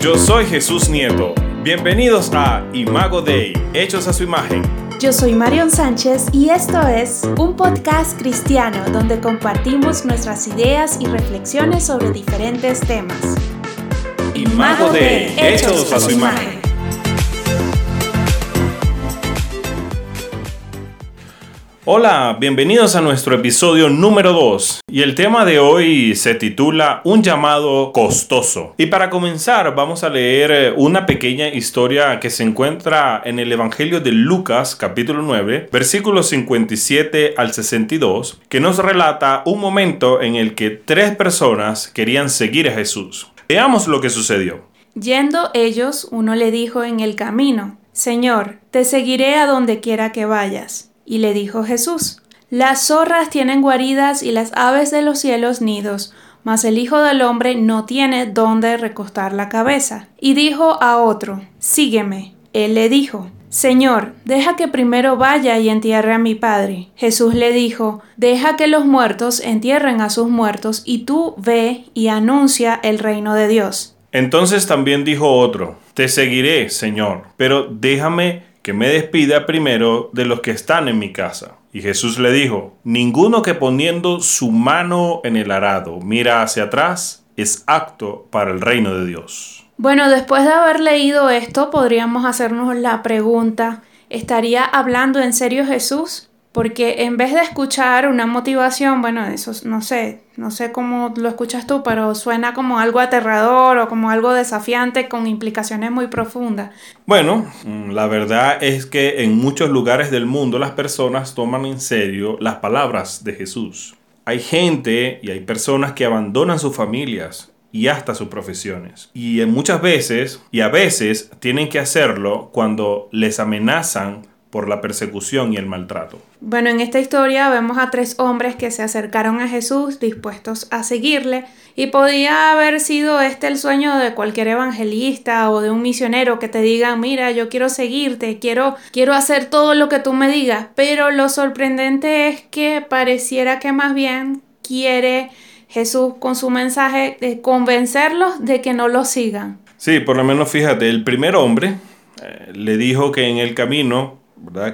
Yo soy Jesús Nieto. Bienvenidos a Imago Dei, hechos a su imagen. Yo soy Marion Sánchez y esto es un podcast cristiano donde compartimos nuestras ideas y reflexiones sobre diferentes temas. Imago Dei, hechos a su imagen. Hola, bienvenidos a nuestro episodio número 2 y el tema de hoy se titula Un llamado costoso. Y para comenzar vamos a leer eh, una pequeña historia que se encuentra en el Evangelio de Lucas capítulo 9 versículos 57 al 62 que nos relata un momento en el que tres personas querían seguir a Jesús. Veamos lo que sucedió. Yendo ellos, uno le dijo en el camino, Señor, te seguiré a donde quiera que vayas. Y le dijo Jesús, Las zorras tienen guaridas y las aves de los cielos nidos, mas el Hijo del Hombre no tiene dónde recostar la cabeza. Y dijo a otro, Sígueme. Él le dijo, Señor, deja que primero vaya y entierre a mi padre. Jesús le dijo, Deja que los muertos entierren a sus muertos, y tú ve y anuncia el reino de Dios. Entonces también dijo otro, Te seguiré, Señor, pero déjame que me despida primero de los que están en mi casa. Y Jesús le dijo, ninguno que poniendo su mano en el arado mira hacia atrás es acto para el reino de Dios. Bueno, después de haber leído esto, podríamos hacernos la pregunta, ¿estaría hablando en serio Jesús? Porque en vez de escuchar una motivación, bueno, eso no sé, no sé cómo lo escuchas tú, pero suena como algo aterrador o como algo desafiante con implicaciones muy profundas. Bueno, mm, la verdad es que en muchos lugares del mundo las personas toman en serio las palabras de Jesús. Hay gente y hay personas que abandonan sus familias y hasta sus profesiones. Y muchas veces, y a veces, tienen que hacerlo cuando les amenazan por la persecución y el maltrato. Bueno, en esta historia vemos a tres hombres que se acercaron a Jesús dispuestos a seguirle y podía haber sido este el sueño de cualquier evangelista o de un misionero que te diga, mira, yo quiero seguirte, quiero, quiero hacer todo lo que tú me digas, pero lo sorprendente es que pareciera que más bien quiere Jesús con su mensaje de convencerlos de que no lo sigan. Sí, por lo menos fíjate, el primer hombre eh, le dijo que en el camino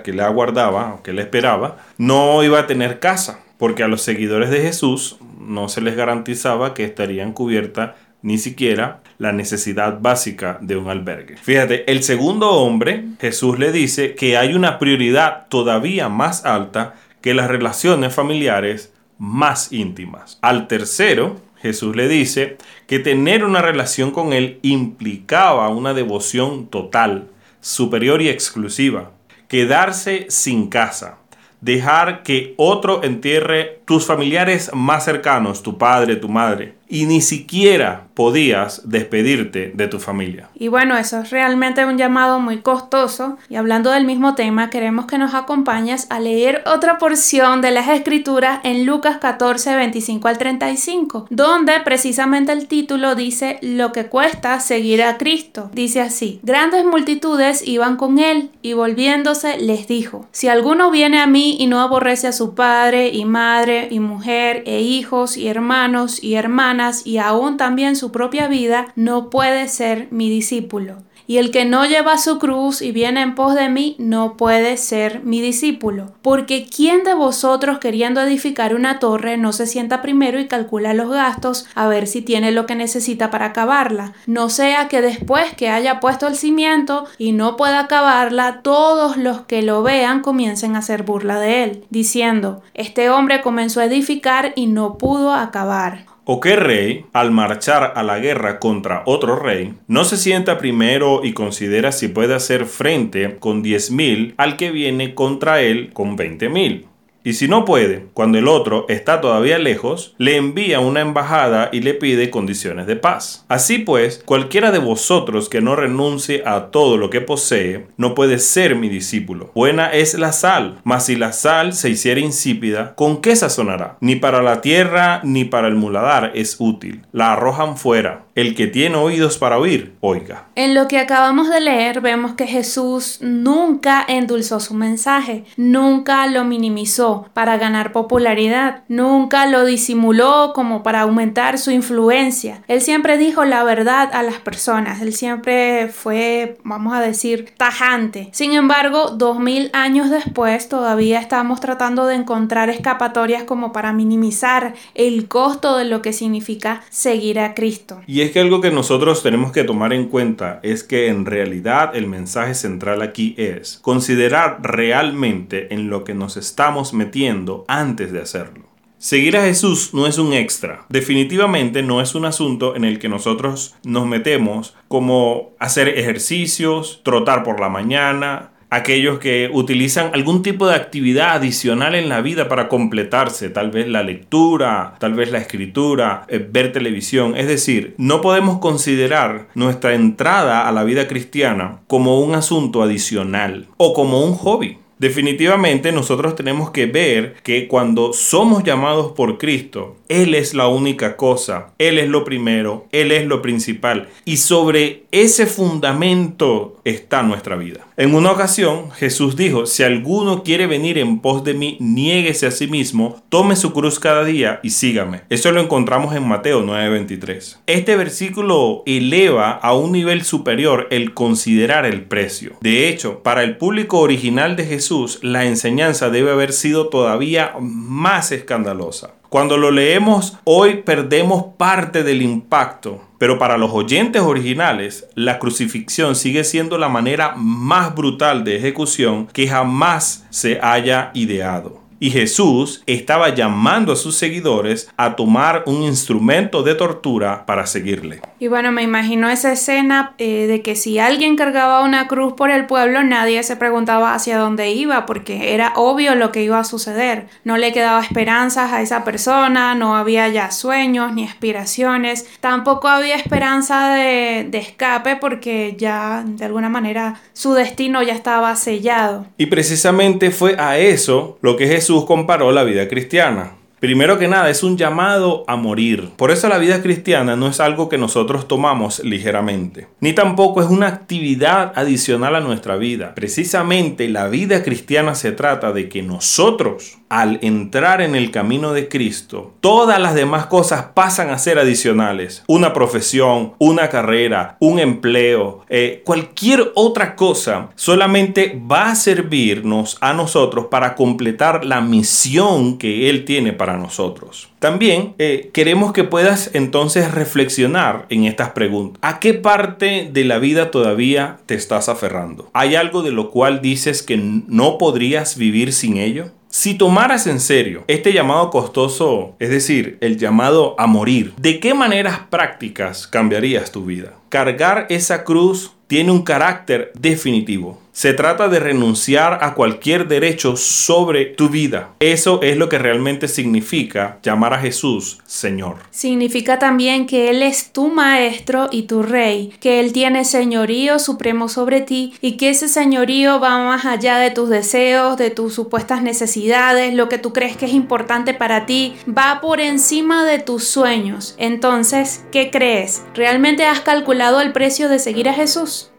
que le aguardaba, que le esperaba, no iba a tener casa, porque a los seguidores de Jesús no se les garantizaba que estarían cubiertas ni siquiera la necesidad básica de un albergue. Fíjate, el segundo hombre, Jesús le dice que hay una prioridad todavía más alta que las relaciones familiares más íntimas. Al tercero, Jesús le dice que tener una relación con Él implicaba una devoción total, superior y exclusiva quedarse sin casa, dejar que otro entierre tus familiares más cercanos, tu padre, tu madre, y ni siquiera podías despedirte de tu familia. Y bueno, eso es realmente un llamado muy costoso. Y hablando del mismo tema, queremos que nos acompañes a leer otra porción de las escrituras en Lucas 14, 25 al 35, donde precisamente el título dice lo que cuesta seguir a Cristo. Dice así, grandes multitudes iban con él y volviéndose les dijo, si alguno viene a mí y no aborrece a su padre y madre y mujer e hijos y hermanos y hermanas, y aún también su propia vida, no puede ser mi discípulo. Y el que no lleva su cruz y viene en pos de mí no puede ser mi discípulo. Porque ¿quién de vosotros queriendo edificar una torre no se sienta primero y calcula los gastos a ver si tiene lo que necesita para acabarla? No sea que después que haya puesto el cimiento y no pueda acabarla, todos los que lo vean comiencen a hacer burla de él, diciendo, este hombre comenzó a edificar y no pudo acabar. ¿O qué rey, al marchar a la guerra contra otro rey, no se sienta primero y considera si puede hacer frente con 10.000 al que viene contra él con 20.000? Y si no puede, cuando el otro está todavía lejos, le envía una embajada y le pide condiciones de paz. Así pues, cualquiera de vosotros que no renuncie a todo lo que posee, no puede ser mi discípulo. Buena es la sal, mas si la sal se hiciera insípida, ¿con qué sazonará? Ni para la tierra ni para el muladar es útil. La arrojan fuera El que tiene oídos para oír, oiga. En lo que acabamos de leer vemos que Jesús nunca endulzó su mensaje, nunca lo minimizó para ganar popularidad, nunca lo disimuló como para aumentar su influencia. Él siempre dijo la verdad a las personas, él siempre fue, vamos a decir, tajante. Sin embargo, dos mil años después todavía estamos tratando de encontrar escapatorias como para minimizar el costo de lo que significa seguir a Cristo. Y es que algo que nosotros tenemos que tomar en cuenta es que en realidad el mensaje central aquí es considerar realmente en lo que nos estamos metiendo antes de hacerlo. Seguir a Jesús no es un extra. Definitivamente no es un asunto en el que nosotros nos metemos como hacer ejercicios, trotar por la mañana, aquellos que utilizan algún tipo de actividad adicional en la vida para completarse, tal vez la lectura, tal vez la escritura, eh, ver televisión. Es decir, no podemos considerar nuestra entrada a la vida cristiana como un asunto adicional o como un hobby. Definitivamente nosotros tenemos que ver que cuando somos llamados por Cristo, Él es la única cosa, Él es lo primero, Él es lo principal y sobre ese fundamento está nuestra vida. En una ocasión Jesús dijo, si alguno quiere venir en pos de mí, niéguese a sí mismo, tome su cruz cada día y sígame. Eso lo encontramos en Mateo 9:23. Este versículo eleva a un nivel superior el considerar el precio. De hecho, para el público original de Jesús, la enseñanza debe haber sido todavía más escandalosa. Cuando lo leemos hoy perdemos parte del impacto, pero para los oyentes originales la crucifixión sigue siendo la manera más brutal de ejecución que jamás se haya ideado. Y Jesús estaba llamando a sus seguidores a tomar un instrumento de tortura para seguirle. Y bueno, me imagino esa escena eh, de que si alguien cargaba una cruz por el pueblo, nadie se preguntaba hacia dónde iba, porque era obvio lo que iba a suceder. No le quedaba esperanzas a esa persona, no había ya sueños ni aspiraciones, tampoco había esperanza de, de escape porque ya de alguna manera su destino ya estaba sellado. Y precisamente fue a eso lo que Jesús Jesús comparó la vida cristiana. Primero que nada, es un llamado a morir. Por eso la vida cristiana no es algo que nosotros tomamos ligeramente, ni tampoco es una actividad adicional a nuestra vida. Precisamente la vida cristiana se trata de que nosotros, al entrar en el camino de Cristo, todas las demás cosas pasan a ser adicionales. Una profesión, una carrera, un empleo, eh, cualquier otra cosa solamente va a servirnos a nosotros para completar la misión que Él tiene nosotros. También eh, queremos que puedas entonces reflexionar en estas preguntas. ¿A qué parte de la vida todavía te estás aferrando? ¿Hay algo de lo cual dices que no podrías vivir sin ello? Si tomaras en serio este llamado costoso, es decir, el llamado a morir, ¿de qué maneras prácticas cambiarías tu vida? Cargar esa cruz tiene un carácter definitivo. Se trata de renunciar a cualquier derecho sobre tu vida. Eso es lo que realmente significa llamar a Jesús Señor. Significa también que Él es tu maestro y tu rey, que Él tiene señorío supremo sobre ti y que ese señorío va más allá de tus deseos, de tus supuestas necesidades, lo que tú crees que es importante para ti, va por encima de tus sueños. Entonces, ¿qué crees? ¿Realmente has calculado el precio de seguir a Jesús?